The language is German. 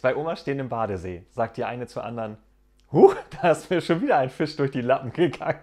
Zwei Omas stehen im Badesee. Sagt die eine zur anderen, Huch, da ist mir schon wieder ein Fisch durch die Lappen gegangen.